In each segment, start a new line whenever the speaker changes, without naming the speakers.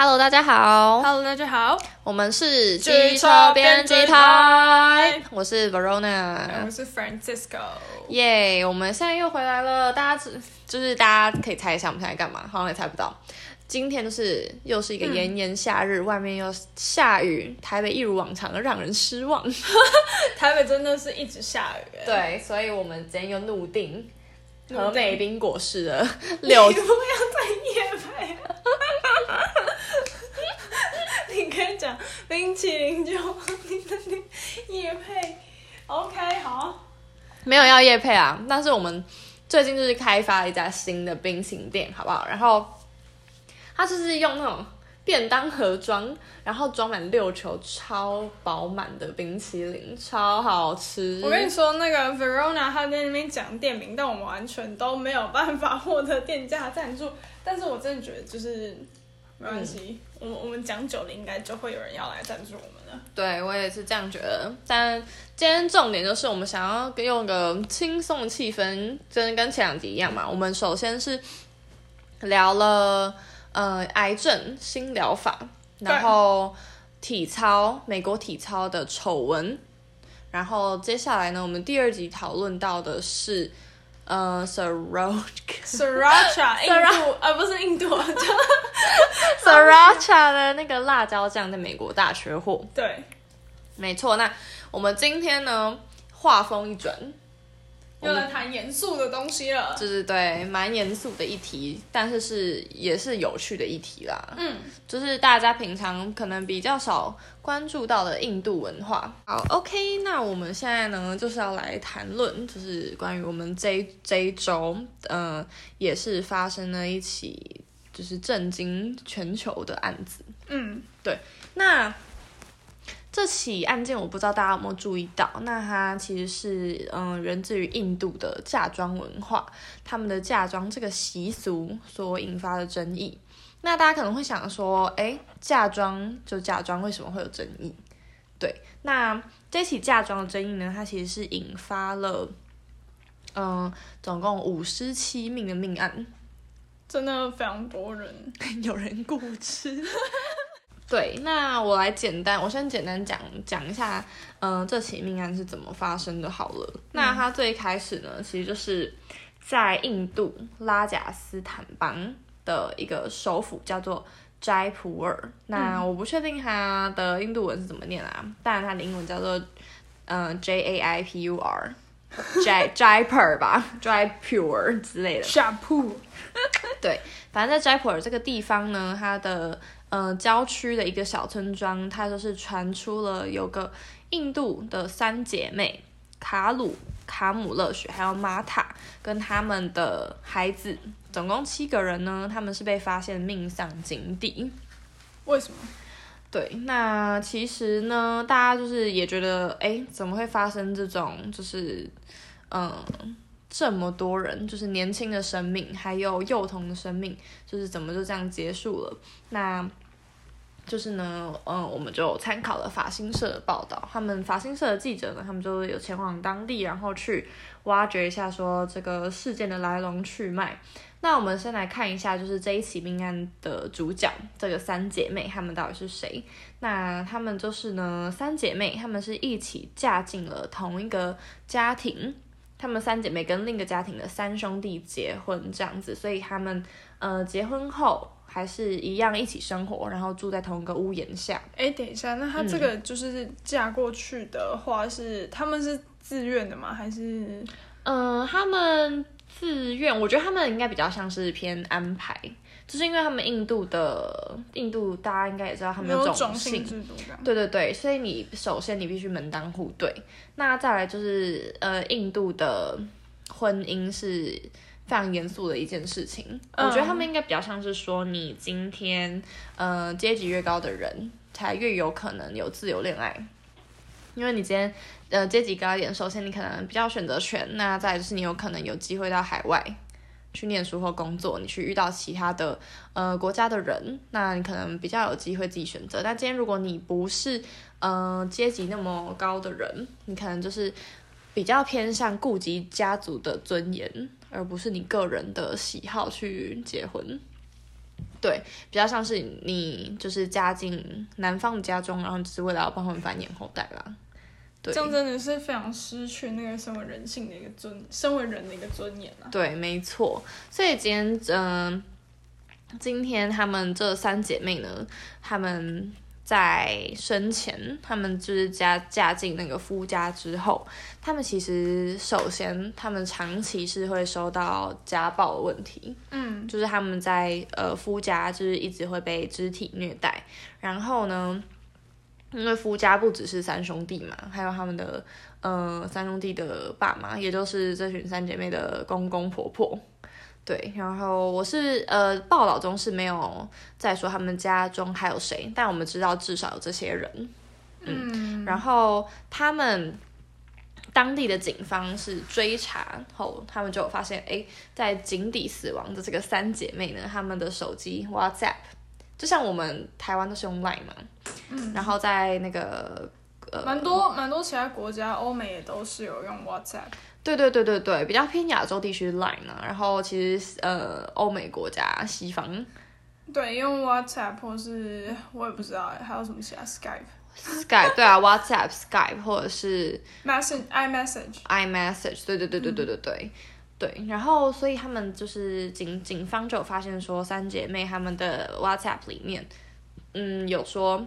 Hello，大家好。
Hello，大家好。
我们是机车编辑台。我是 Verona，
我是 Francisco。
耶，我们现在又回来了。大家只就是大家可以猜一下我们现在干嘛？好像也猜不到。今天就是又是一个炎炎夏日，嗯、外面又下雨，台北一如往常的让人失望。
台北真的是一直下雨。
对，所以我们今天又怒定和美冰果室的 六。你不要
再业配了。你可以讲冰淇淋就你的业配，OK 好。
没有要夜配啊，但是我们最近就是开发了一家新的冰淇淋店，好不好？然后它就是用那种便当盒装，然后装满六球超饱满的冰淇淋，超好吃。
我跟你说，那个 Verona 他在那边讲店名，但我们完全都没有办法获得店家赞助。但是我真的觉得就是。没关系，嗯、我我们讲久了，应该就会有人要来赞助我们了。
对，我也是这样觉得。但今天重点就是，我们想要用个轻松的气氛，真的跟前两集一样嘛。我们首先是聊了呃癌症新疗法，然后体操美国体操的丑闻，然后接下来呢，我们第二集讨论到的是。呃
，Sriracha，印度，啊，不是印度，叫
Sriracha 的那个辣椒酱在美国大缺货。
对，
没错。那我们今天呢，话锋一转。
又来谈严肃的东西了，
就是对，蛮严肃的议题，但是是也是有趣的议题啦。嗯，就是大家平常可能比较少关注到的印度文化。好，OK，那我们现在呢就是要来谈论，就是关于我们这这一周，嗯、呃，也是发生了一起就是震惊全球的案子。嗯，对，那。这起案件我不知道大家有没有注意到，那它其实是嗯源自于印度的嫁妆文化，他们的嫁妆这个习俗所引发的争议。那大家可能会想说，哎，嫁妆就嫁妆，为什么会有争议？对，那这起嫁妆的争议呢，它其实是引发了嗯总共五十七命的命案，
真的非常多人，
有人过世。对，那我来简单，我先简单讲讲一下，嗯、呃，这起命案是怎么发生的好了。嗯、那它最开始呢，其实就是在印度拉贾斯坦邦的一个首府叫做斋普尔。嗯、那我不确定它的印度文是怎么念啊，但它的英文叫做嗯、呃、J A I P U R，J Jaipur 吧，Jaipur 之类的。
下铺。
对，反正在斋普尔这个地方呢，它的。呃，郊区的一个小村庄，它就是传出了有个印度的三姐妹卡鲁、卡姆勒雪，还有玛塔跟他们的孩子，总共七个人呢，他们是被发现命丧井底。
为什么？
对，那其实呢，大家就是也觉得，哎，怎么会发生这种，就是嗯，这么多人，就是年轻的生命，还有幼童的生命，就是怎么就这样结束了？那。就是呢，嗯，我们就参考了法新社的报道，他们法新社的记者呢，他们就有前往当地，然后去挖掘一下说这个事件的来龙去脉。那我们先来看一下，就是这一起命案的主角，这个三姐妹，她们到底是谁？那她们就是呢，三姐妹，她们是一起嫁进了同一个家庭，她们三姐妹跟另一个家庭的三兄弟结婚这样子，所以他们呃结婚后。还是一样一起生活，然后住在同一个屋檐下。
哎，等一下，那他这个就是嫁过去的话是，是、嗯、他们是自愿的吗？还是？
嗯、呃，他们自愿。我觉得他们应该比较像是偏安排，就是因为他们印度的印度，大家应该也知道他们有种姓
制度。
对对对，所以你首先你必须门当户对，那再来就是呃，印度的婚姻是。非常严肃的一件事情，嗯、我觉得他们应该比较像是说，你今天，呃，阶级越高的人，才越有可能有自由恋爱，因为你今天，呃，阶级高一点，首先你可能比较选择权，那再就是你有可能有机会到海外去念书或工作，你去遇到其他的，呃，国家的人，那你可能比较有机会自己选择。但今天如果你不是，呃，阶级那么高的人，你可能就是比较偏向顾及家族的尊严。而不是你个人的喜好去结婚，对，比较像是你就是嫁进男方家中，然后只是为了要帮他们繁衍后代啦。对，
这样真的是非常失去那个身为人性的一个尊，身为人的一个尊严啊。
对，没错。所以今天，嗯、呃，今天他们这三姐妹呢，他们。在生前，他们就是嫁嫁进那个夫家之后，他们其实首先，他们长期是会受到家暴的问题，嗯，就是他们在呃夫家就是一直会被肢体虐待，然后呢，因为夫家不只是三兄弟嘛，还有他们的呃三兄弟的爸妈，也就是这群三姐妹的公公婆婆。对，然后我是呃报道中是没有再说他们家中还有谁，但我们知道至少有这些人，嗯，嗯然后他们当地的警方是追查后，他们就有发现，哎，在井底死亡的这个三姐妹呢，他们的手机 WhatsApp，就像我们台湾都是用 Line 嘛，嗯，然后在那个呃，
蛮多蛮多其他国家，欧美也都是有用 WhatsApp。
对对对对对，比较偏亚洲地区 Line 呢、啊，然后其实呃欧美国家西方，
对，用 WhatsApp 或是我也不知道还有什么其他
Skype，Skype 对啊 WhatsApp Skype 或者是
Message iMessage
iMessage 对对对对对对对、嗯、对，然后所以他们就是警警方就有发现说三姐妹他们的 WhatsApp 里面，嗯有说。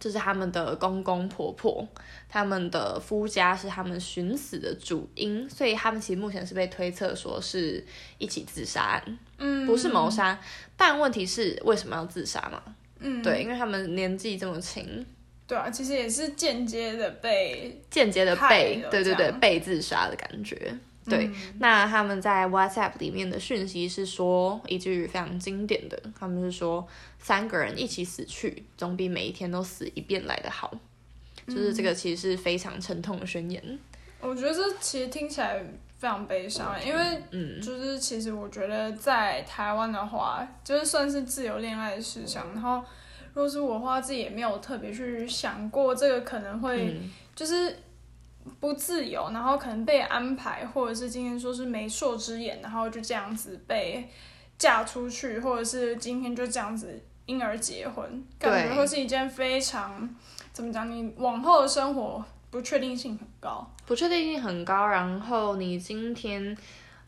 就是他们的公公婆婆，他们的夫家是他们寻死的主因，所以他们其实目前是被推测说是一起自杀案，嗯，不是谋杀。但问题是为什么要自杀嘛？嗯，对，因为他们年纪这么轻，
对啊，其实也是间接的被
间接的被，对对对，被自杀的感觉。对，嗯、那他们在 WhatsApp 里面的讯息是说一句非常经典的，他们是说三个人一起死去，总比每一天都死一遍来的好。嗯、就是这个其实是非常沉痛的宣言。
我觉得这其实听起来非常悲伤，嗯、因为嗯，就是其实我觉得在台湾的话，就是算是自由恋爱的事项。嗯、然后，如果是我的话，自己也没有特别去想过这个可能会就是。不自由，然后可能被安排，或者是今天说是媒妁之言，然后就这样子被嫁出去，或者是今天就这样子因而结婚，感觉会是一件非常怎么讲？你往后的生活不确定性很高，
不确定性很高。然后你今天，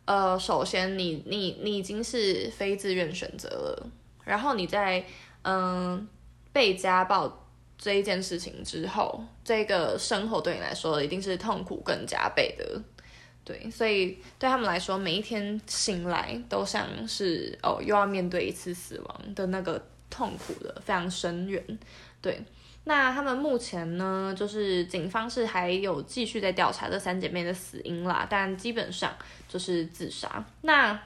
呃，首先你你你已经是非自愿选择了，然后你在嗯、被家暴。这一件事情之后，这个生活对你来说一定是痛苦更加倍的，对，所以对他们来说，每一天醒来都像是哦，又要面对一次死亡的那个痛苦的非常深远，对。那他们目前呢，就是警方是还有继续在调查这三姐妹的死因啦，但基本上就是自杀。那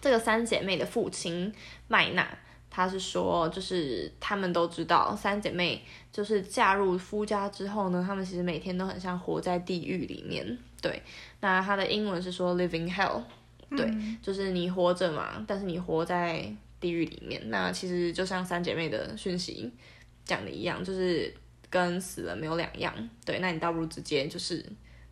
这个三姐妹的父亲麦娜。他是说，就是他们都知道，三姐妹就是嫁入夫家之后呢，她们其实每天都很像活在地狱里面。对，那他的英文是说 living hell，对，嗯、就是你活着嘛，但是你活在地狱里面。那其实就像三姐妹的讯息讲的一样，就是跟死了没有两样。对，那你倒不如直接就是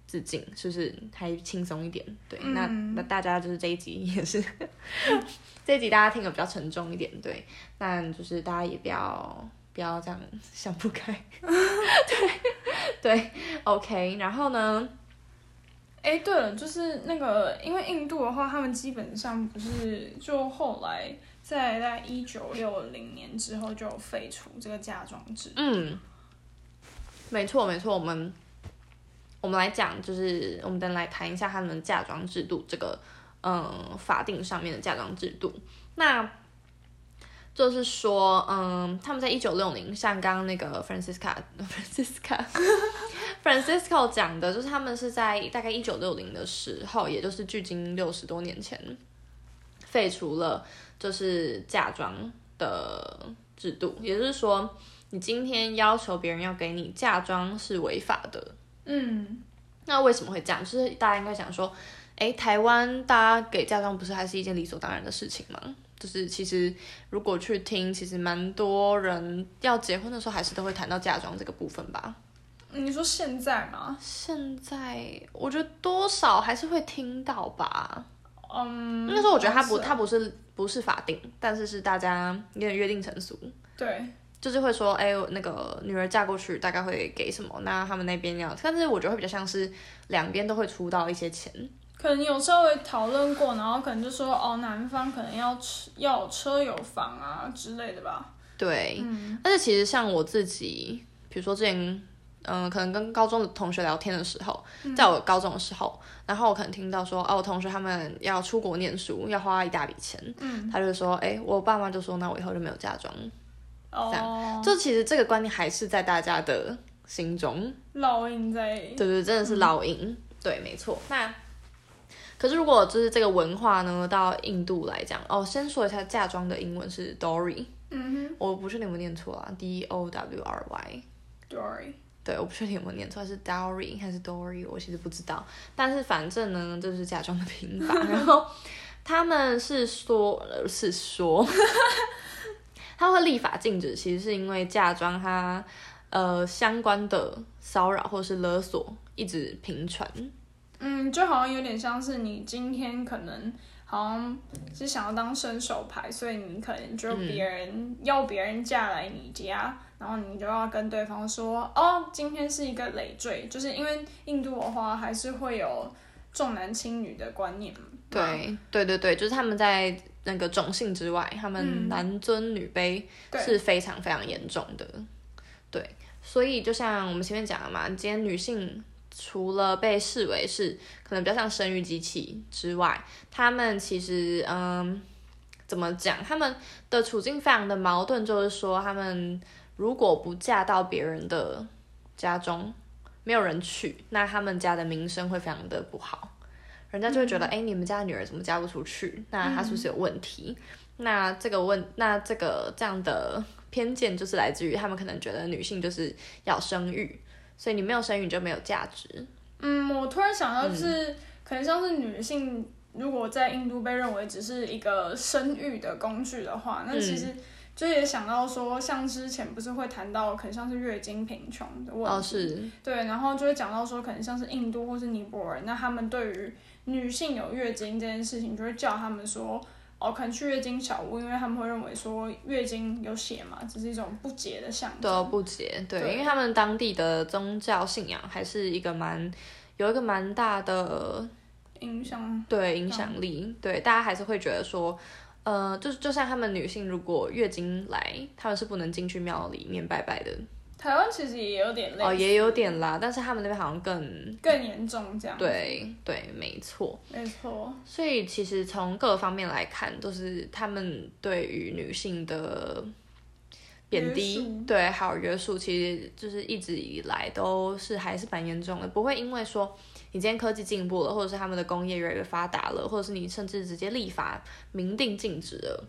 自尽，是不是还轻松一点？对，嗯、那那大家就是这一集 也是。这一集大家听的比较沉重一点，对，但就是大家也不要不要这样想不开，对对，OK，然后呢，
哎，对了，就是那个，因为印度的话，他们基本上不是就后来在在一九六零年之后就废除这个嫁妆制，
嗯，没错没错，我们我们来讲，就是我们等来谈一下他们嫁妆制度这个。嗯，法定上面的嫁妆制度，那就是说，嗯，他们在一九六零，像刚刚那个 Francisca，Francisca，Francisco 讲的，就是他们是在大概一九六零的时候，也就是距今六十多年前，废除了就是嫁妆的制度，也就是说，你今天要求别人要给你嫁妆是违法的。嗯，那为什么会这样？就是大家应该想说。哎，台湾大家给嫁妆不是还是一件理所当然的事情吗？就是其实如果去听，其实蛮多人要结婚的时候还是都会谈到嫁妆这个部分吧。
你说现在吗？
现在我觉得多少还是会听到吧。
嗯，
那时候我觉得它不，它不是不是法定，但是是大家有点约定成俗。
对，
就是会说，哎，那个女儿嫁过去大概会给什么？那他们那边要，但是我觉得会比较像是两边都会出到一些钱。
可能有稍微讨论过，然后可能就说，哦，男方可能要车要有车有房啊之类的吧。
对，嗯，但是其实像我自己，比如说之前。嗯，可能跟高中的同学聊天的时候，在我高中的时候，嗯、然后我可能听到说，哦，我同学他们要出国念书，要花一大笔钱，嗯，他就说，哎，我爸妈就说，那我以后就没有嫁妆，哦，这样，就其实这个观念还是在大家的心中
烙印在，
对对，真的是烙印，嗯、对，没错。那可是如果就是这个文化呢，到印度来讲，哦，先说一下嫁妆的英文是 dowry，嗯哼，我不确定有没有念错啊，D O W R
Y，dowry。
对，我不确定有没有念错，是 dowry 还是 dory，我其实不知道。但是反正呢，这就是嫁妆的拼法。然后他们是说，是说，他会立法禁止，其实是因为嫁妆它呃相关的骚扰或是勒索一直频传。
嗯，就好像有点像是你今天可能。好像是想要当伸手牌，所以你可能就别人、嗯、要别人嫁来你家，然后你就要跟对方说，哦，今天是一个累赘，就是因为印度的话还是会有重男轻女的观念。
对对对对，就是他们在那个种姓之外，他们男尊女卑是非常非常严重的。嗯、对，所以就像我们前面讲的嘛，今天女性。除了被视为是可能比较像生育机器之外，他们其实嗯，怎么讲？他们的处境非常的矛盾，就是说，他们如果不嫁到别人的家中，没有人娶，那他们家的名声会非常的不好，人家就会觉得，哎、嗯，你们家的女儿怎么嫁不出去？那她是不是有问题？嗯、那这个问，那这个这样的偏见就是来自于他们可能觉得女性就是要生育。所以你没有生育，你就没有价值。
嗯，我突然想到，就是、嗯、可能像是女性，如果在印度被认为只是一个生育的工具的话，那其实就也想到说，像之前不是会谈到，可能像是月经贫穷的问题。哦，是。对，然后就会讲到说，可能像是印度或是尼泊尔，那他们对于女性有月经这件事情，就会叫他们说。哦，可能去月经小屋，因为他们会认为说月经有血嘛，只是一种不洁的象征。
对，不洁，对，因为他们当地的宗教信仰还是一个蛮有一个蛮大的
影响，
对影响力，嗯、对大家还是会觉得说，呃，就就像他们女性如果月经来，他们是不能进去庙里面拜拜的。
台湾其实也有点类
哦，也有点啦，但是他们那边好像更
更严重这样。
对对，没错，
没错。
所以其实从各方面来看，都是他们对于女性的贬低，对，还有约束，其实就是一直以来都是还是蛮严重的。不会因为说你今天科技进步了，或者是他们的工业越来越发达了，或者是你甚至直接立法明定禁止了，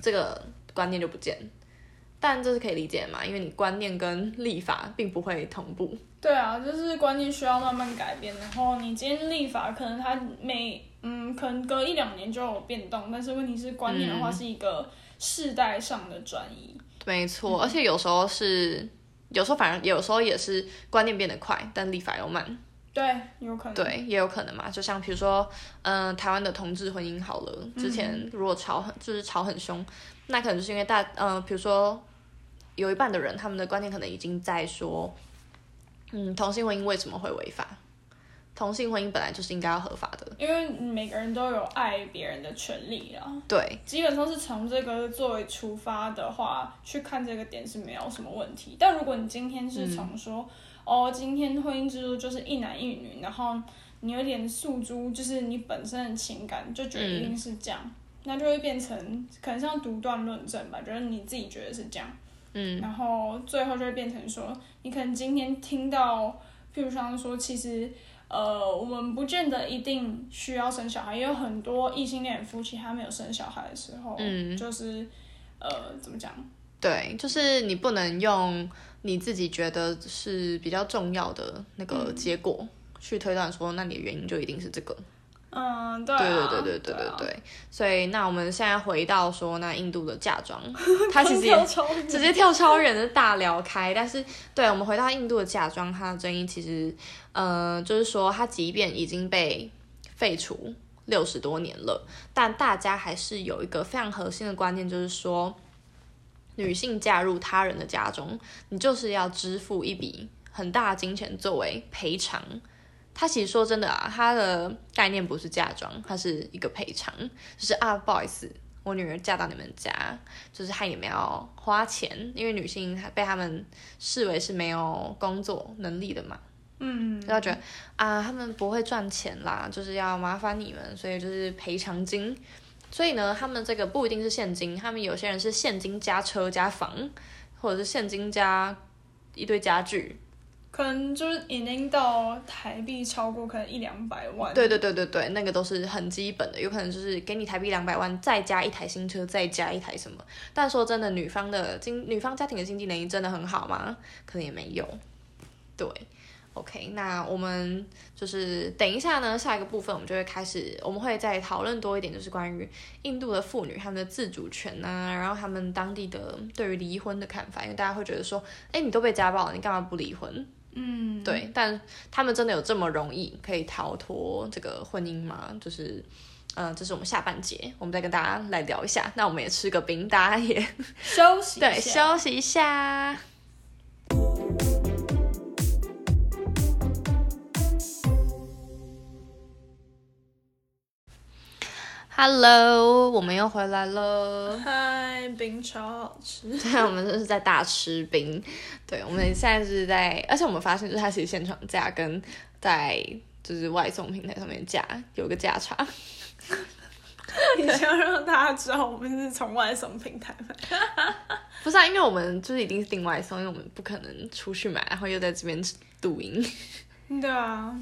这个观念就不见。但这是可以理解嘛？因为你观念跟立法并不会同步。
对啊，就是观念需要慢慢改变。然后你今天立法，可能它每嗯，可能隔一两年就有变动。但是问题是，观念的话是一个世代上的转移。
嗯、没错，而且有时候是，有时候反而有时候也是观念变得快，但立法又慢。
对，有可能。
对，也有可能嘛。就像比如说，嗯、呃，台湾的同志婚姻好了，之前如果吵很，就是吵很凶，那可能就是因为大，嗯、呃，比如说。有一半的人，他们的观念可能已经在说，嗯，同性婚姻为什么会违法？同性婚姻本来就是应该要合法的，
因为每个人都有爱别人的权利啊。
对，
基本上是从这个作为出发的话，去看这个点是没有什么问题。但如果你今天是从说，嗯、哦，今天婚姻制度就是一男一女，然后你有点诉诸，就是你本身的情感就觉得一定是这样，嗯、那就会变成可能像独断论证吧，就是你自己觉得是这样。嗯，然后最后就会变成说，你可能今天听到，譬如像说，其实，呃，我们不见得一定需要生小孩，也有很多异性恋夫妻他没有生小孩的时候，嗯，就是，呃，怎么讲？
对，就是你不能用你自己觉得是比较重要的那个结果去推断说，那你的原因就一定是这个。
嗯，对、啊，
对对对对对对对，对，所以那我们现在回到说，那印度的嫁妆，它其实也直接跳超人的大聊开。但是，对，我们回到印度的嫁妆，它的争议其实，呃，就是说，它即便已经被废除六十多年了，但大家还是有一个非常核心的观念，就是说，女性嫁入他人的家中，你就是要支付一笔很大的金钱作为赔偿。他其实说真的啊，他的概念不是嫁妆，他是一个赔偿，就是啊，不好意思，我女儿嫁到你们家，就是害你们要花钱，因为女性被他们视为是没有工作能力的嘛。嗯，就觉得啊，他们不会赚钱啦，就是要麻烦你们，所以就是赔偿金。所以呢，他们这个不一定是现金，他们有些人是现金加车加房，或者是现金加一堆家具。
可能就是已经到台币超过可能一两百万。
对对对对对，那个都是很基本的，有可能就是给你台币两百万，再加一台新车，再加一台什么。但说真的，女方的经女方家庭的经济能力真的很好吗？可能也没有。对，OK，那我们就是等一下呢，下一个部分我们就会开始，我们会再讨论多一点，就是关于印度的妇女她们的自主权啊，然后他们当地的对于离婚的看法，因为大家会觉得说，哎，你都被家暴了，你干嘛不离婚？嗯，对，但他们真的有这么容易可以逃脱这个婚姻吗？就是，嗯、呃，这是我们下半节，我们再跟大家来聊一下。那我们也吃个冰，大家也
休息，
对，休息一下。Hello，我们又回来了。
嗨，冰超好吃。
对，我们就是在大吃冰。对，我们现在是在，而且我们发现，就是它其实现场价跟在就是外送平台上面价有一个价差。
你想让大家知道我们是从外送平台买？
不是啊，因为我们就是一定是订外送，因为我们不可能出去买，然后又在这边录音。
对啊，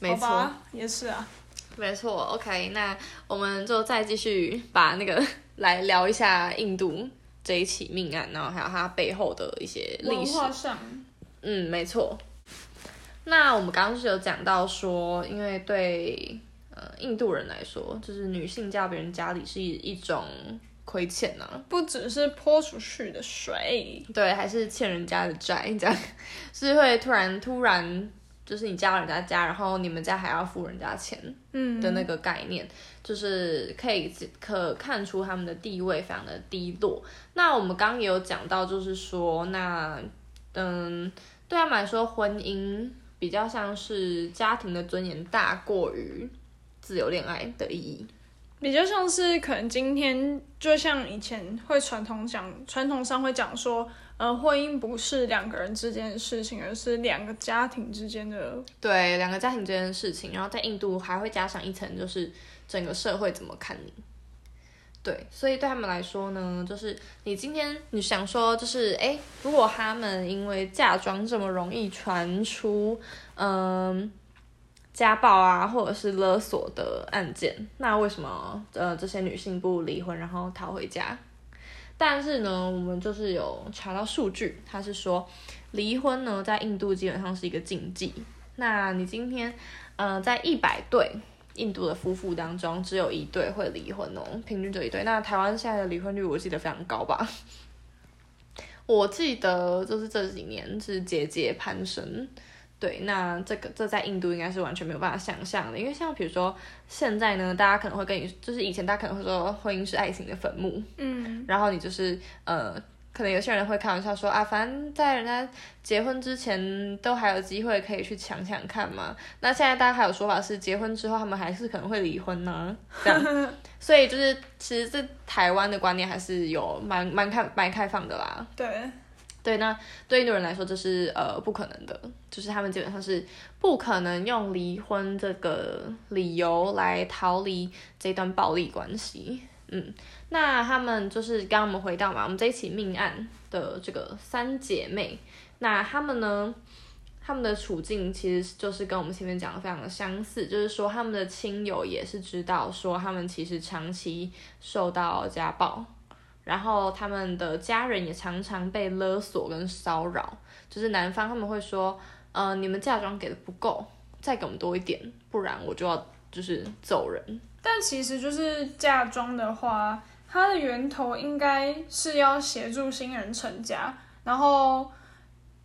没错，
也是啊。
没错，OK，那我们就再继续把那个 来聊一下印度这一起命案，然后还有它背后的一些历史。
上，
嗯，没错。那我们刚刚是有讲到说，因为对呃印度人来说，就是女性嫁别人家里是一一种亏欠呢、啊，
不只是泼出去的水，
对，还是欠人家的债，这样 是会突然突然。就是你嫁到人家家，然后你们家还要付人家钱，嗯的那个概念，嗯、就是可以可看出他们的地位非常的低落。那我们刚刚也有讲到，就是说，那嗯，对他们来说，婚姻比较像是家庭的尊严大过于自由恋爱的意义，
比较像是可能今天就像以前会传统讲，传统上会讲说。呃，婚姻不是两个人之间的事情，而是两个家庭之间的。
对，两个家庭之间的事情。然后在印度还会加上一层，就是整个社会怎么看你。对，所以对他们来说呢，就是你今天你想说，就是哎，如果他们因为嫁妆这么容易传出，嗯，家暴啊，或者是勒索的案件，那为什么呃这些女性不离婚，然后逃回家？但是呢，我们就是有查到数据，他是说离婚呢，在印度基本上是一个禁忌。那你今天，呃，在一百对印度的夫妇当中，只有一对会离婚哦，平均就一对。那台湾现在的离婚率，我记得非常高吧？我记得就是这几年是节节攀升。对，那这个这在印度应该是完全没有办法想象的，因为像比如说现在呢，大家可能会跟你，就是以前大家可能会说婚姻是爱情的坟墓，嗯，然后你就是呃，可能有些人会开玩笑说啊，反正在人家结婚之前都还有机会可以去抢抢看嘛。那现在大家还有说法是结婚之后他们还是可能会离婚呢，这样，所以就是其实这台湾的观念还是有蛮蛮开蛮开放的啦，
对。
对，那对印度人来说，这是呃不可能的，就是他们基本上是不可能用离婚这个理由来逃离这段暴力关系。嗯，那他们就是刚刚我们回到嘛，我们这一起命案的这个三姐妹，那他们呢，他们的处境其实就是跟我们前面讲的非常的相似，就是说他们的亲友也是知道说他们其实长期受到家暴。然后他们的家人也常常被勒索跟骚扰，就是男方他们会说，呃，你们嫁妆给的不够，再给我们多一点，不然我就要就是走人。
但其实就是嫁妆的话，它的源头应该是要协助新人成家，然后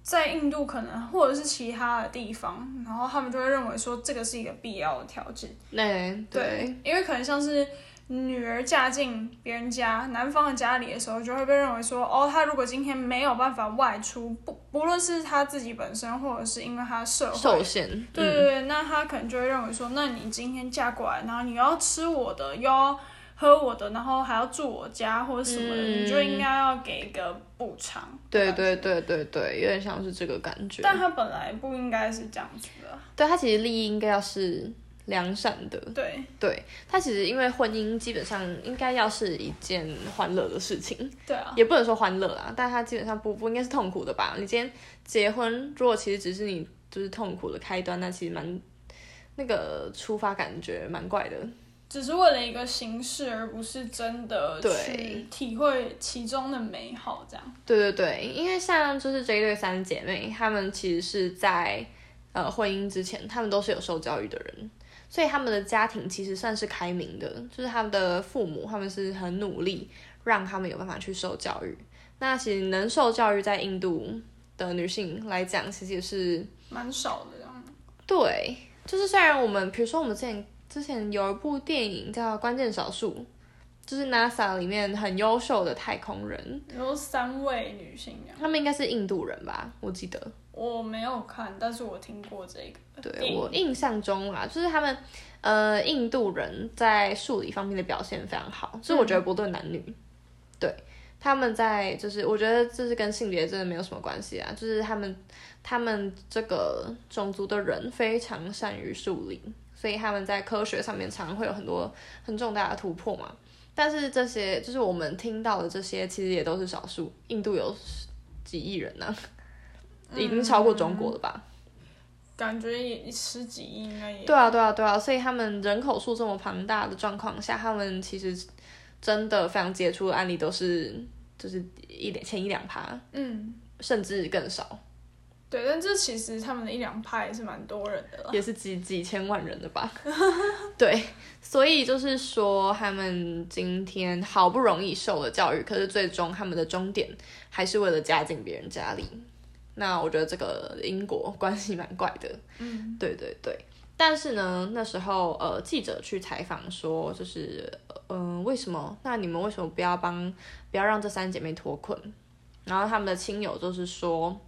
在印度可能或者是其他的地方，然后他们就会认为说这个是一个必要的条件。
对对，
因为可能像是女儿嫁进别人家男方的家里的时候，就会被认为说，哦，他如果今天没有办法外出，不不论是他自己本身，或者是因为他社会
受限，
对对对，嗯、那他可能就会认为说，那你今天嫁过来，然后你要吃我的，又要喝我的，然后还要住我家或者什么的，嗯、你就应该要给一个补偿。
对对对对对，有点像是这个感觉。
但他本来不应该是这样子的。
对，他其实利益应该要是良善的。
对
对，他其实因为婚姻基本上应该要是一件欢乐的事情。
对啊。
也不能说欢乐啊，但他基本上不不应该是痛苦的吧？你今天结婚，如果其实只是你就是痛苦的开端，那其实蛮那个出发感觉蛮怪的。
只是为了一个形式，而不是真的去体会其中的美好，这样。
对对对，因为像就是这一对三姐妹，她们其实是在呃婚姻之前，她们都是有受教育的人，所以他们的家庭其实算是开明的，就是他们的父母，他们是很努力让他们有办法去受教育。那其实能受教育在印度的女性来讲，其实也是
蛮少的这样。
对，就是虽然我们比如说我们之前。之前有一部电影叫《关键少数》，就是 NASA 里面很优秀的太空人，
有三位女性，
她们应该是印度人吧？我记得
我没有看，但是我听过这个。
对，我印象中啊，就是他们呃印度人在数理方面的表现非常好，所以我觉得不论男女，嗯、对他们在就是我觉得这是跟性别真的没有什么关系啊，就是他们他们这个种族的人非常善于数理。所以他们在科学上面常常会有很多很重大的突破嘛，但是这些就是我们听到的这些，其实也都是少数。印度有几亿人呢、啊，已经超过中国了吧？
嗯、感觉也十几亿应该也。
对啊，对啊，对啊！所以他们人口数这么庞大的状况下，他们其实真的非常杰出的案例都是就是一点前一两趴，嗯，甚至更少。
对，但这其实他们的一两派也是蛮多人的，
也是几几千万人的吧。对，所以就是说，他们今天好不容易受了教育，可是最终他们的终点还是为了嫁进别人家里。那我觉得这个因果关系蛮怪的。嗯，对对对。但是呢，那时候呃，记者去采访说，就是嗯、呃，为什么？那你们为什么不要帮，不要让这三姐妹脱困？然后他们的亲友就是说。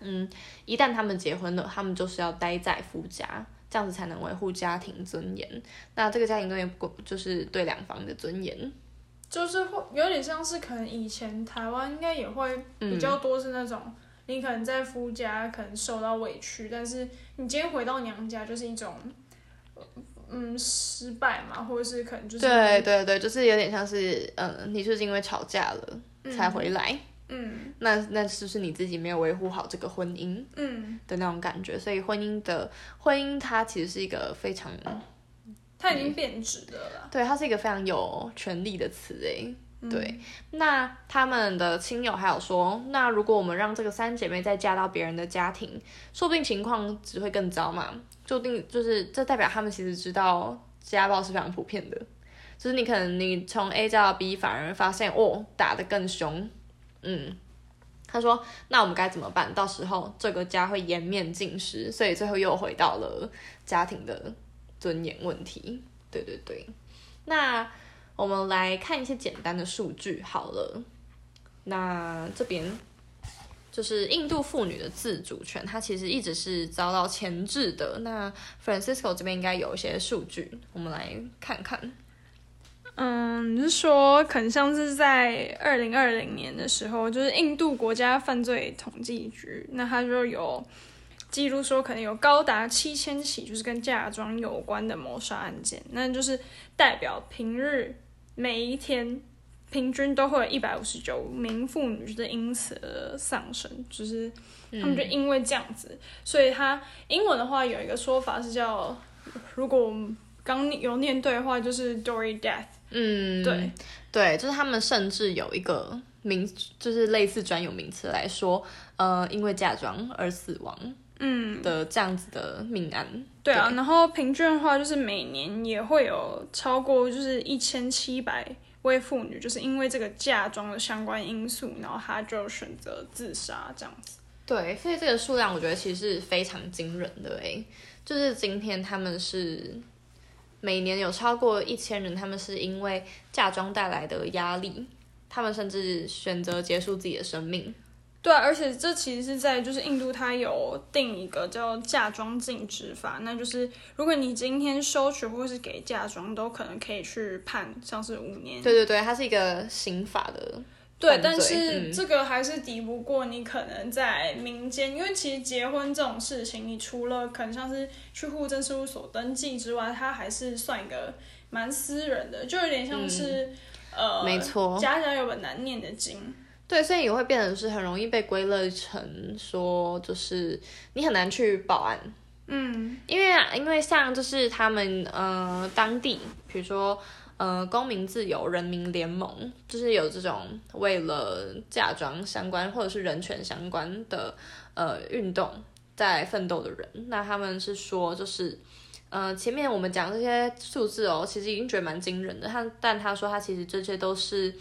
嗯，一旦他们结婚了，他们就是要待在夫家，这样子才能维护家庭尊严。那这个家庭尊严不就是对两方的尊严，
就是会有点像是可能以前台湾应该也会比较多是那种，嗯、你可能在夫家可能受到委屈，但是你今天回到娘家就是一种，嗯，失败嘛，或者是可能就是
对对对，就是有点像是嗯，你就是因为吵架了才回来。嗯
嗯，
那那是不是你自己没有维护好这个婚姻？
嗯
的那种感觉，所以婚姻的婚姻它其实是一个非常，
它已经变质的了。
对，它是一个非常有权力的词诶。
嗯、
对，那他们的亲友还有说，那如果我们让这个三姐妹再嫁到别人的家庭，说不定情况只会更糟嘛。注定就是这代表他们其实知道家暴是非常普遍的，就是你可能你从 A 嫁到 B，反而发现哦打得更凶。嗯，他说：“那我们该怎么办？到时候这个家会颜面尽失，所以最后又回到了家庭的尊严问题。”对对对，那我们来看一些简单的数据好了。那这边就是印度妇女的自主权，它其实一直是遭到钳制的。那 Francisco 这边应该有一些数据，我们来看看。
嗯，你是说可能像是在二零二零年的时候，就是印度国家犯罪统计局，那他就有记录说，可能有高达七千起就是跟嫁妆有关的谋杀案件，那就是代表平日每一天平均都会有一百五十九名妇女就是因此而丧生，就是他们就因为这样子，嗯、所以他英文的话有一个说法是叫，如果我们刚有念对的话，就是 Dowry Death。
嗯，对，对，就是他们甚至有一个名，就是类似专有名词来说，呃，因为嫁妆而死亡，嗯的这样子的命案。
对啊，然后平均的话，就是每年也会有超过就是一千七百位妇女，就是因为这个嫁妆的相关因素，然后她就选择自杀这样子。
对，所以这个数量我觉得其实是非常惊人的诶，就是今天他们是每年有超过一千人，他们是因为嫁妆带来的压力，他们甚至选择结束自己的生命。
对，而且这其实是在就是印度，它有定一个叫嫁妆禁止法，那就是如果你今天收取或是给嫁妆，都可能可以去判像是五年。
对对对，它是一个刑法的。
对，但是这个还是抵不过你可能在民间，嗯、因为其实结婚这种事情，你除了可能像是去户政事务所登记之外，它还是算一个蛮私人的，就有点像是、嗯、呃，
没错，
家家有本难念的经。
对，所以也会变成是很容易被归类成说，就是你很难去报案。嗯，因为因为像就是他们呃当地，比如说。呃，公民自由人民联盟就是有这种为了嫁妆相关或者是人权相关的呃运动在奋斗的人。那他们是说，就是呃前面我们讲这些数字哦，其实已经觉得蛮惊人的。他但他说他其实这些都是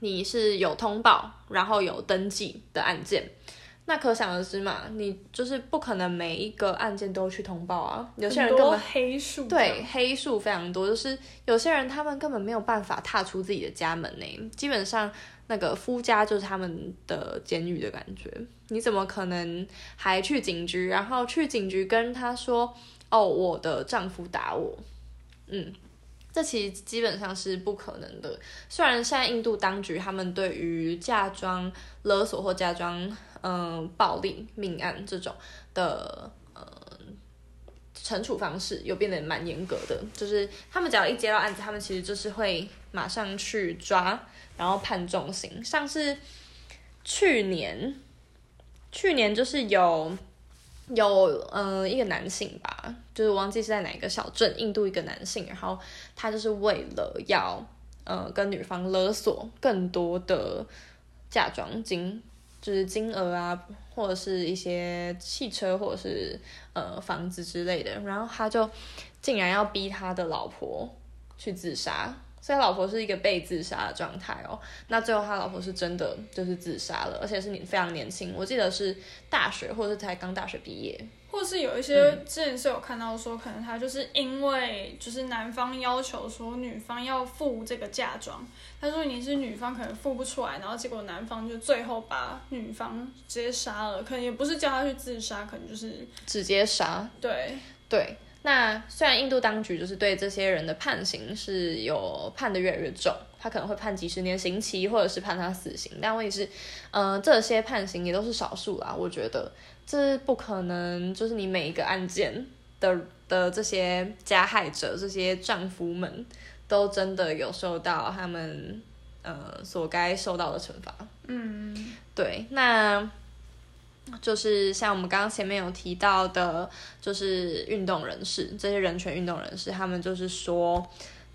你是有通报然后有登记的案件。那可想而知嘛，你就是不可能每一个案件都去通报啊。有些人根本
黑数，
对，黑数非常多，就是有些人他们根本没有办法踏出自己的家门呢。基本上那个夫家就是他们的监狱的感觉。你怎么可能还去警局，然后去警局跟他说，哦，我的丈夫打我，嗯。这其实基本上是不可能的。虽然现在印度当局他们对于嫁妆勒索或嫁妆嗯、暴力命案这种的呃惩处方式有变得蛮严格的，就是他们只要一接到案子，他们其实就是会马上去抓，然后判重刑。像是去年，去年就是有。有嗯、呃、一个男性吧，就是忘记是在哪个小镇，印度一个男性，然后他就是为了要呃跟女方勒索更多的嫁妆金，就是金额啊，或者是一些汽车或者是呃房子之类的，然后他就竟然要逼他的老婆去自杀。所以他老婆是一个被自杀的状态哦，那最后他老婆是真的就是自杀了，而且是你非常年轻，我记得是大学或者是才刚大学毕业，
或是有一些之前是有看到说，可能他就是因为就是男方要求说女方要付这个嫁妆，他说你是女方可能付不出来，然后结果男方就最后把女方直接杀了，可能也不是叫他去自杀，可能就是
直接杀，
对。
对。那虽然印度当局就是对这些人的判刑是有判得越来越重，他可能会判几十年刑期，或者是判他死刑，但问题是，嗯、这些判刑也都是少数啦。我觉得这不可能，就是你每一个案件的的这些加害者，这些丈夫们都真的有受到他们呃所该受到的惩罚。嗯，对，那。就是像我们刚刚前面有提到的，就是运动人士，这些人权运动人士，他们就是说，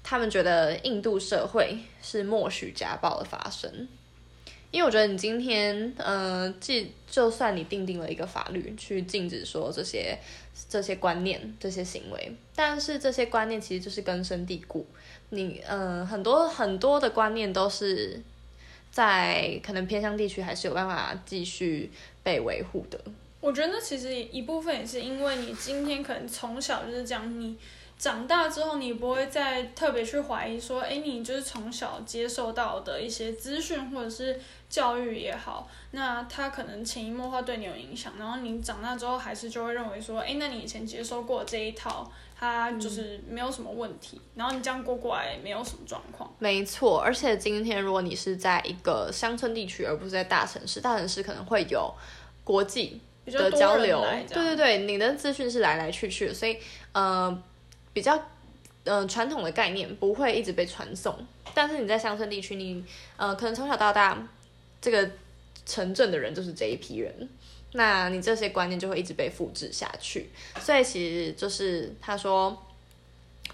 他们觉得印度社会是默许家暴的发生，因为我觉得你今天，呃，即就算你定定了一个法律去禁止说这些这些观念、这些行为，但是这些观念其实就是根深蒂固，你，呃，很多很多的观念都是。在可能偏乡地区还是有办法继续被维护的。
我觉得其实一部分也是因为你今天可能从小就是这样，你长大之后你不会再特别去怀疑说，哎，你就是从小接受到的一些资讯或者是教育也好，那他可能潜移默化对你有影响，然后你长大之后还是就会认为说，哎，那你以前接受过这一套。他就是没有什么问题，嗯、然后你这样过过来没有什么状况。
没错，而且今天如果你是在一个乡村地区，而不是在大城市，大城市可能会有国际的交流。对对对，你的资讯是来来去去的，所以呃比较呃传统的概念不会一直被传送。但是你在乡村地区，你呃可能从小到大这个城镇的人就是这一批人。那你这些观念就会一直被复制下去，所以其实就是他说，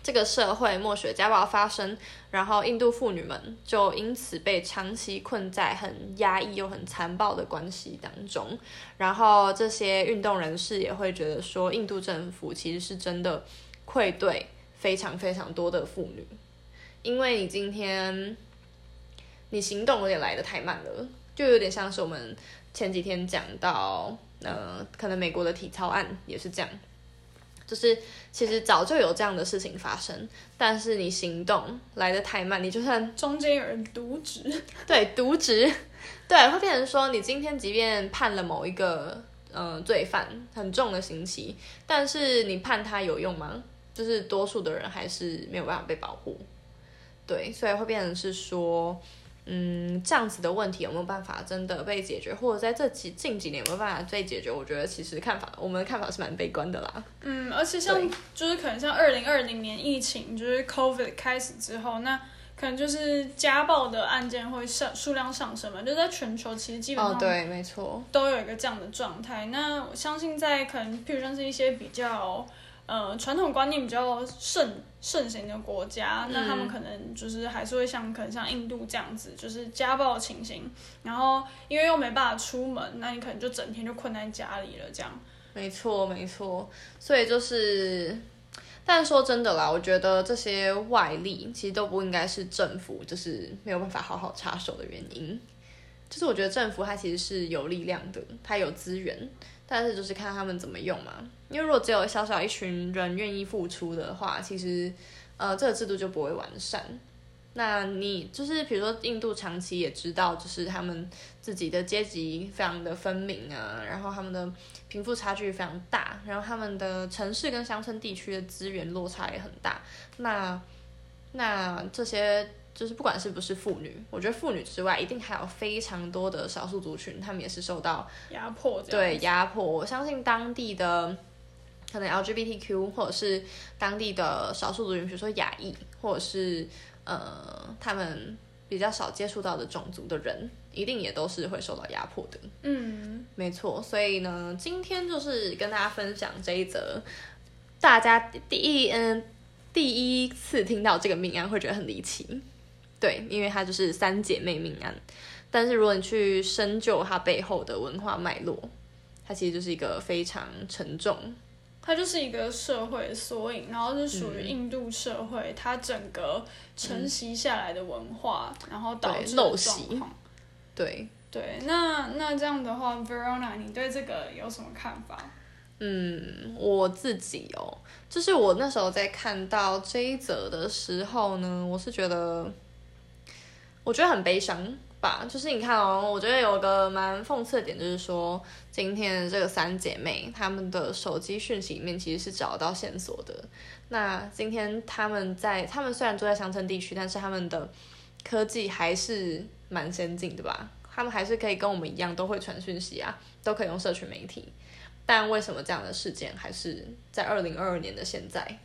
这个社会默许家暴发生，然后印度妇女们就因此被长期困在很压抑又很残暴的关系当中，然后这些运动人士也会觉得说，印度政府其实是真的愧对非常非常多的妇女，因为你今天你行动有点来得太慢了，就有点像是我们。前几天讲到，呃，可能美国的体操案也是这样，就是其实早就有这样的事情发生，但是你行动来得太慢，你就算
中间有人渎职，
对，渎职，对，会变成说你今天即便判了某一个呃罪犯很重的刑期，但是你判他有用吗？就是多数的人还是没有办法被保护，对，所以会变成是说。嗯，这样子的问题有没有办法真的被解决，或者在这几近几年有没有办法被解决？我觉得其实看法，我们的看法是蛮悲观的啦。
嗯，而且像就是可能像二零二零年疫情，就是 COVID 开始之后，那可能就是家暴的案件会上数量上升嘛，就在全球其实基本上
对，没错，
都有一个这样的状态。那我相信在可能，譬如像是一些比较。呃，传统观念比较盛盛行的国家，那他们可能就是还是会像可能像印度这样子，就是家暴情形。然后因为又没办法出门，那你可能就整天就困在家里了，这样。
没错，没错。所以就是，但说真的啦，我觉得这些外力其实都不应该是政府就是没有办法好好插手的原因。就是我觉得政府它其实是有力量的，它有资源。但是就是看他们怎么用嘛，因为如果只有小小一群人愿意付出的话，其实，呃，这个制度就不会完善。那你就是比如说印度长期也知道，就是他们自己的阶级非常的分明啊，然后他们的贫富差距非常大，然后他们的城市跟乡村地区的资源落差也很大。那那这些。就是不管是不是妇女，我觉得妇女之外，一定还有非常多的少数族群，他们也是受到
压迫。
对压迫，我相信当地的可能 LGBTQ 或者是当地的少数族群，比如说亚裔，或者是呃他们比较少接触到的种族的人，一定也都是会受到压迫的。
嗯，
没错。所以呢，今天就是跟大家分享这一则，大家第一嗯第一次听到这个命案会觉得很离奇。对，因为它就是三姐妹命案，但是如果你去深究它背后的文化脉络，它其实就是一个非常沉重，
它就是一个社会缩影，然后是属于印度社会、嗯、它整个承袭下来的文化，嗯、然后导致陋习。
对
对，那那这样的话，Verona，你对这个有什么看法？
嗯，我自己哦，就是我那时候在看到这一则的时候呢，我是觉得。我觉得很悲伤吧，就是你看哦，我觉得有个蛮讽刺的点，就是说今天这个三姐妹她们的手机讯息里面其实是找到线索的。那今天她们在，她们虽然住在乡村地区，但是她们的科技还是蛮先进的吧？她们还是可以跟我们一样都会传讯息啊，都可以用社群媒体。但为什么这样的事件还是在二零二二年的现在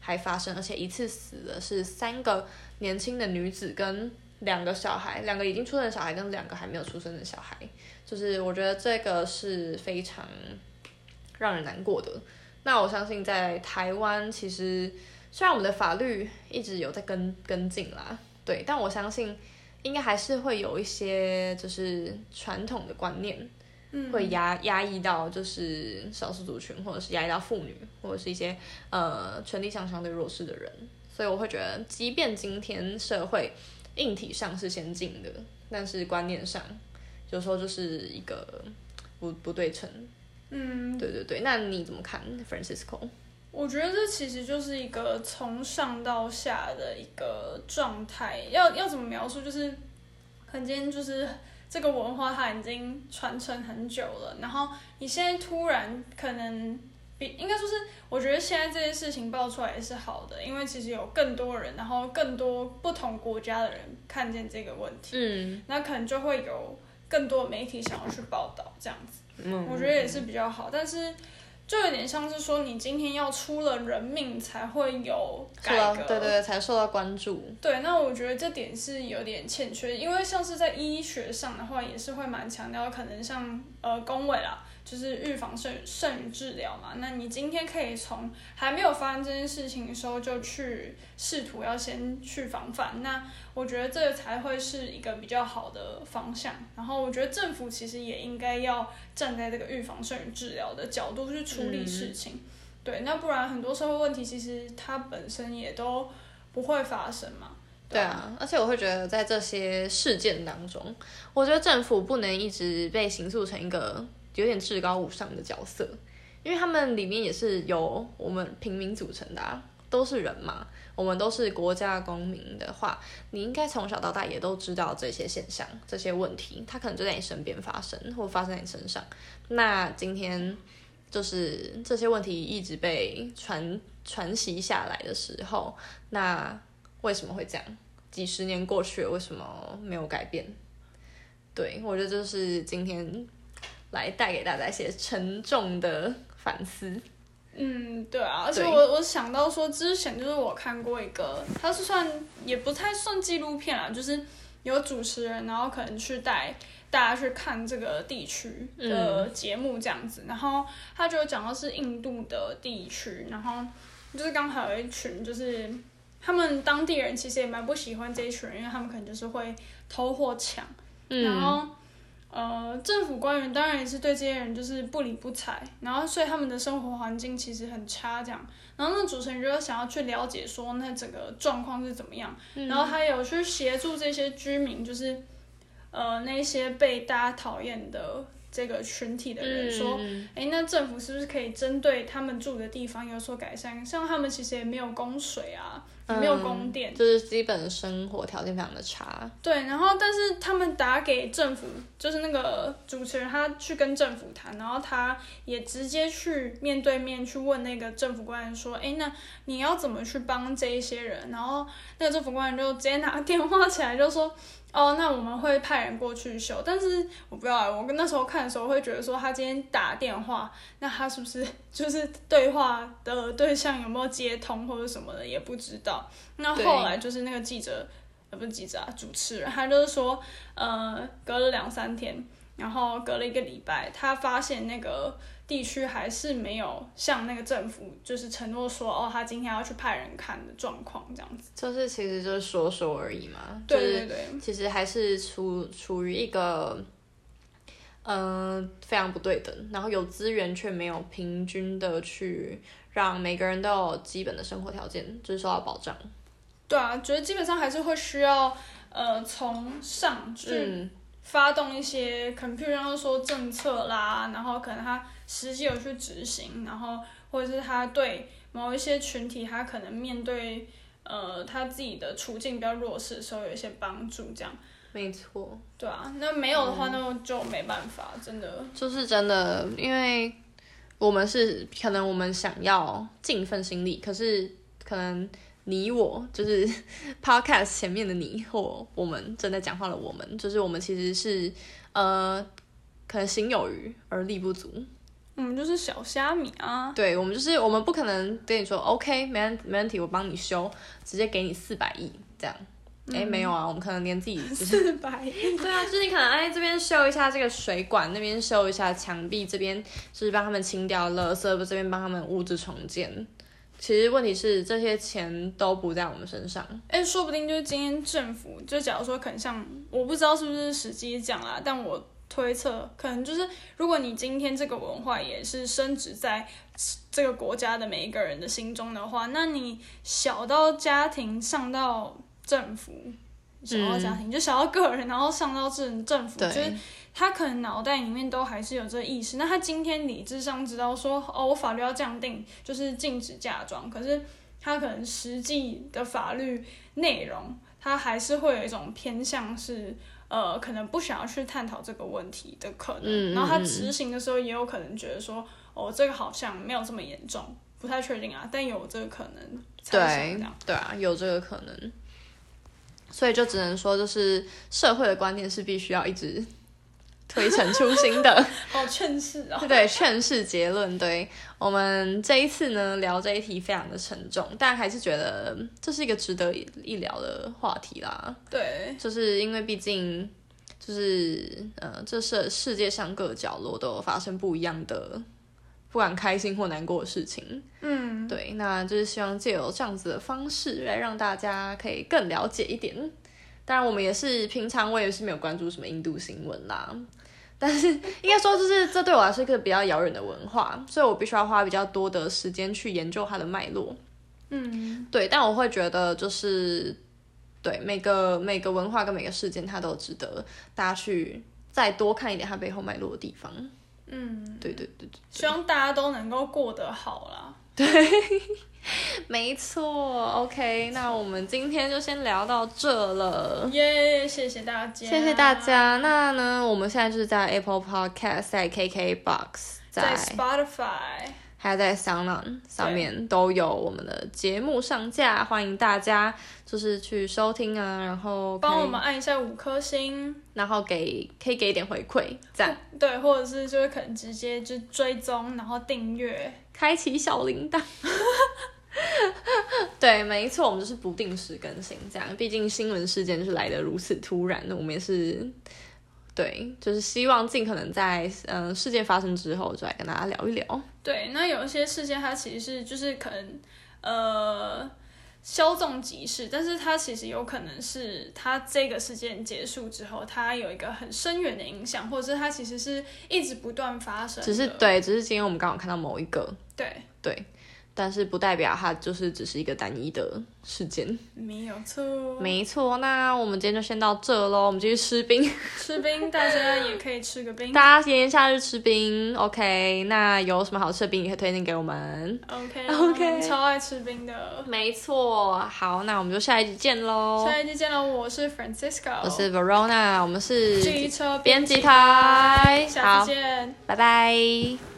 还发生，而且一次死的是三个年轻的女子跟。两个小孩，两个已经出生的小孩跟两个还没有出生的小孩，就是我觉得这个是非常让人难过的。那我相信在台湾，其实虽然我们的法律一直有在跟跟进啦，对，但我相信应该还是会有一些就是传统的观念，会压压抑到就是少数族群，或者是压抑到妇女，或者是一些呃权力上相对弱势的人。所以我会觉得，即便今天社会。硬体上是先进的，但是观念上有时候就是一个不不对称。嗯，对对对，那你怎么看，Francisco？
我觉得这其实就是一个从上到下的一个状态，要要怎么描述？就是很今天就是这个文化它已经传承很久了，然后你现在突然可能。比应该说是，我觉得现在这件事情爆出来也是好的，因为其实有更多人，然后更多不同国家的人看见这个问题，嗯，那可能就会有更多媒体想要去报道这样子，嗯，我觉得也是比较好，但是就有点像是说，你今天要出了人命才会有改革，
对对对，才受到关注，
对，那我觉得这点是有点欠缺，因为像是在医学上的话，也是会蛮强调，可能像呃公卫啦。就是预防胜胜于治疗嘛，那你今天可以从还没有发生这件事情的时候就去试图要先去防范，那我觉得这个才会是一个比较好的方向。然后我觉得政府其实也应该要站在这个预防胜于治疗的角度去处理事情，嗯，对，那不然很多社会问题其实它本身也都不会发生嘛。
对啊，而且我会觉得在这些事件当中，我觉得政府不能一直被形塑成一个有点至高无上的角色，因为他们里面也是由我们平民组成的啊，都是人嘛。我们都是国家公民的话，你应该从小到大也都知道这些现象、这些问题，它可能就在你身边发生，或发生在你身上。那今天就是这些问题一直被传传袭下来的时候，那为什么会这样？几十年过去了，为什么没有改变？对，我觉得这是今天来带给大家一些沉重的反思。
嗯，对啊，而且我我想到说，之前就是我看过一个，它是算也不太算纪录片啊，就是有主持人，然后可能去带大家去看这个地区的节目这样子，嗯、然后他就讲到是印度的地区，然后就是刚好有一群，就是他们当地人其实也蛮不喜欢这一群人，因为他们可能就是会偷或抢，嗯、然后。呃，政府官员当然也是对这些人就是不理不睬，然后所以他们的生活环境其实很差，这样。然后那主持人就想要去了解说那整个状况是怎么样，嗯、然后他有去协助这些居民，就是呃那些被大家讨厌的这个群体的人说，哎、嗯，那政府是不是可以针对他们住的地方有所改善？像他们其实也没有供水啊。没有供电，
嗯，就是基本生活条件非常的差。
对，然后但是他们打给政府，就是那个主持人，他去跟政府谈，然后他也直接去面对面去问那个政府官员说：“哎，那你要怎么去帮这一些人？”然后那个政府官员就直接拿电话起来就说。哦，那我们会派人过去修，但是我不知道，我跟那时候看的时候会觉得说，他今天打电话，那他是不是 就是对话的对象有没有接通或者什么的也不知道。那后来就是那个记者，呃，不是记者啊，主持人，他就是说，呃，隔了两三天，然后隔了一个礼拜，他发现那个。地区还是没有像那个政府就是承诺说哦，他今天要去派人看的状况这样子，
就是其实就是说说而已嘛。
对对对，
其实还是处处于一个嗯、呃、非常不对等，然后有资源却没有平均的去让每个人都有基本的生活条件，就是受到保障。
对啊，觉得基本上还是会需要呃从上至。嗯发动一些可能，譬如像说政策啦，然后可能他实际有去执行，然后或者是他对某一些群体，他可能面对呃他自己的处境比较弱势的时候，有一些帮助，这样。
没错。对啊，
那没有的话，那就没办法，嗯、真的。
就是真的，因为我们是可能我们想要尽一份心力，可是可能。你我就是 podcast 前面的你或我们正在讲话的我们，就是我们其实是呃，可能心有余而力不足。
我们就是小虾米啊。
对，我们就是我们不可能跟你说 OK 没问没问题，我帮你修，直接给你四百亿这样。哎、欸，没有啊，我们可能连自己
四百亿。
对啊，就是你可能哎这边修一下这个水管，那边修一下墙壁，这边就是帮他们清掉垃圾，这边帮他们物质重建。其实问题是这些钱都不在我们身上，
哎，说不定就是今天政府就假如说可能像我不知道是不是实际讲啦，但我推测可能就是如果你今天这个文化也是升值在这个国家的每一个人的心中的话，那你小到家庭上到政府，小到家庭、嗯、就小到个人，然后上到政政府，就是。他可能脑袋里面都还是有这个意识，那他今天理智上知道说，哦，我法律要这样定，就是禁止嫁妆，可是他可能实际的法律内容，他还是会有一种偏向是，呃，可能不想要去探讨这个问题的可能，然后他执行的时候也有可能觉得说，哦，这个好像没有这么严重，不太确定啊，但有这个可能，
对，对啊，有这个可能，所以就只能说，就是社会的观念是必须要一直。推陈出新的，
好劝世啊！
对，劝世结论。对，我们这一次呢，聊这一题非常的沉重，但还是觉得这是一个值得一聊的话题啦。
对，
就是因为毕竟就是呃，这是世界上各个角落都有发生不一样的，不管开心或难过的事情。嗯，对，那就是希望借由这样子的方式来让大家可以更了解一点。当然，我们也是平常我也是没有关注什么印度新闻啦。但是应该说，就是这对我来说是一个比较遥远的文化，所以我必须要花比较多的时间去研究它的脉络。嗯，对。但我会觉得，就是对，每个每个文化跟每个事件，它都值得大家去再多看一点它背后脉络的地方。
嗯，
对对对对，
希望大家都能够过得好啦。
对，没错。OK，那我们今天就先聊到这了。
耶，谢谢大家，
谢谢大家。那呢，我们现在就是在 Apple Podcast，在 KKBox，
在 Spotify。
还有在 SoundOn 上面都有我们的节目上架，欢迎大家就是去收听啊，然后
帮我们按一下五颗星，
然后给可以给一点回馈赞，
对，或者是就是可能直接就追踪，然后订阅，
开启小铃铛。对，没错，我们就是不定时更新这样，毕竟新闻事件就是来的如此突然，我们也是。对，就是希望尽可能在嗯、呃、事件发生之后，就来跟大家聊一聊。
对，那有一些事件它其实是就是可能呃稍纵即逝，但是它其实有可能是它这个事件结束之后，它有一个很深远的影响，或者是它其实是一直不断发生。
只是对，只是今天我们刚好看到某一个。
对
对。但是不代表它就是只是一个单一的事件，
没有错，
没错。那我们今天就先到这喽，我们继续吃冰，
吃冰，大家也可以吃个冰，
大家炎炎夏日吃冰，OK。那有什么好吃的冰，也可以推荐给我们
，OK，OK，超爱吃冰的，
没错。好，那我们就下一集见喽，
下一集见喽。我是 Francisco，
我是 Verona，我们是
机车
编辑台，
下次见，
拜拜。